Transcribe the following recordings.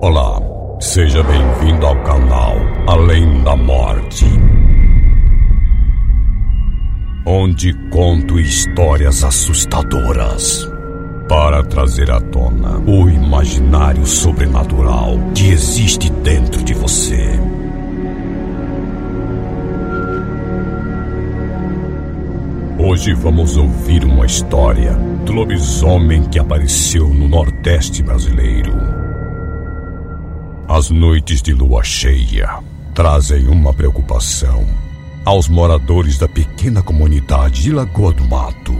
Olá, seja bem-vindo ao canal Além da Morte. Onde conto histórias assustadoras para trazer à tona o imaginário sobrenatural que existe dentro de você. Hoje vamos ouvir uma história do lobisomem que apareceu no Nordeste brasileiro. As noites de lua cheia trazem uma preocupação aos moradores da pequena comunidade de Lagoa do Mato,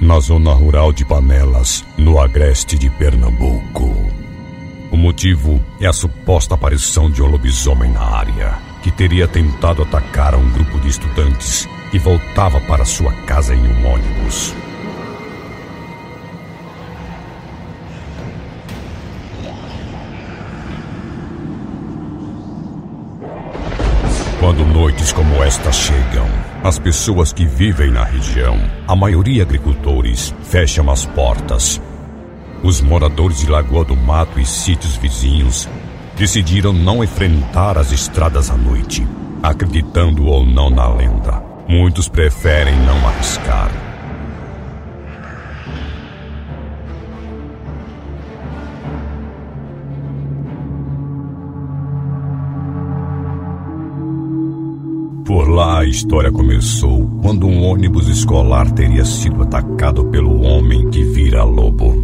na zona rural de Panelas, no agreste de Pernambuco. O motivo é a suposta aparição de um lobisomem na área, que teria tentado atacar um grupo de estudantes que voltava para sua casa em um ônibus. Quando noites como esta chegam, as pessoas que vivem na região, a maioria agricultores, fecham as portas. Os moradores de Lagoa do Mato e sítios vizinhos decidiram não enfrentar as estradas à noite, acreditando ou não na lenda. Muitos preferem não arriscar. Por lá a história começou quando um ônibus escolar teria sido atacado pelo homem que vira lobo.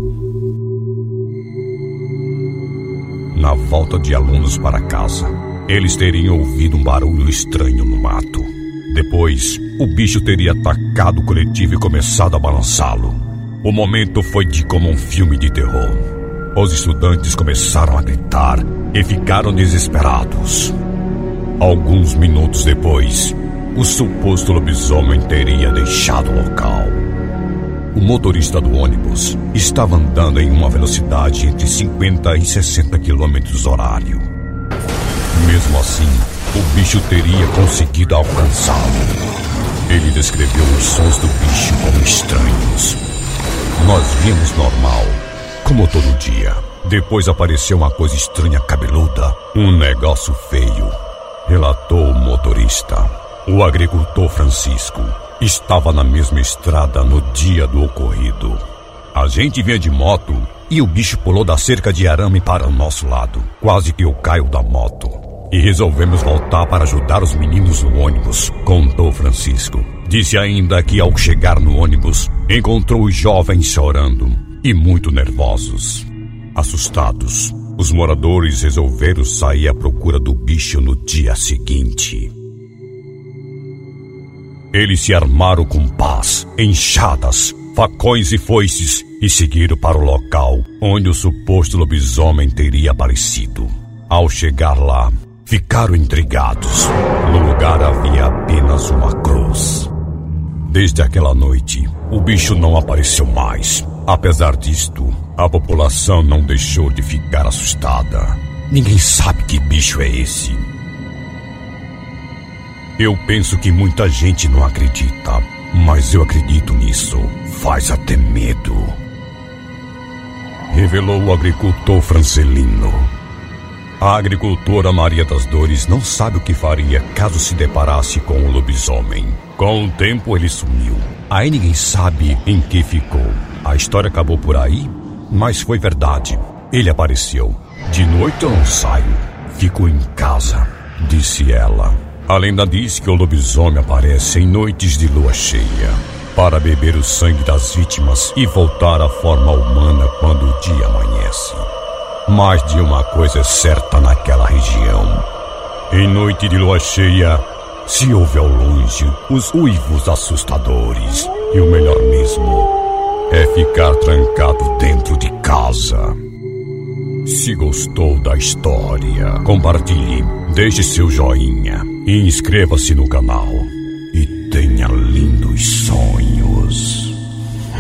Na volta de alunos para casa, eles teriam ouvido um barulho estranho no mato. Depois, o bicho teria atacado o coletivo e começado a balançá-lo. O momento foi de como um filme de terror. Os estudantes começaram a gritar e ficaram desesperados. Alguns minutos depois, o suposto lobisomem teria deixado o local. O motorista do ônibus estava andando em uma velocidade entre 50 e 60 quilômetros horário. Mesmo assim, o bicho teria conseguido alcançá-lo. Ele descreveu os sons do bicho como estranhos. Nós vimos normal, como todo dia. Depois apareceu uma coisa estranha cabeluda, um negócio feio relatou o motorista. O agricultor Francisco estava na mesma estrada no dia do ocorrido. A gente vinha de moto e o bicho pulou da cerca de arame para o nosso lado. Quase que eu caio da moto. E resolvemos voltar para ajudar os meninos no ônibus, contou Francisco. Disse ainda que ao chegar no ônibus, encontrou os jovens chorando e muito nervosos. Assustados, os moradores resolveram sair à procura do bicho no dia seguinte. Eles se armaram com pás, enxadas, facões e foices e seguiram para o local onde o suposto lobisomem teria aparecido. Ao chegar lá, ficaram intrigados. No lugar havia apenas uma cruz. Desde aquela noite, o bicho não apareceu mais. Apesar disto, a população não deixou de ficar assustada. Ninguém sabe que bicho é esse. Eu penso que muita gente não acredita, mas eu acredito nisso. Faz até medo. Revelou o agricultor Francelino. A agricultora Maria das Dores não sabe o que faria caso se deparasse com o lobisomem. Com o tempo ele sumiu. Aí ninguém sabe em que ficou. A história acabou por aí, mas foi verdade. Ele apareceu. De noite eu não saio. Fico em casa, disse ela. A lenda diz que o lobisomem aparece em noites de lua cheia para beber o sangue das vítimas e voltar à forma humana quando o dia amanhece. Mais de uma coisa é certa naquela região. Em noite de lua cheia, se ouve ao longe os uivos assustadores. E o melhor mesmo é ficar trancado dentro de casa. Se gostou da história, compartilhe, deixe seu joinha inscreva-se no canal. E tenha lindos sonhos.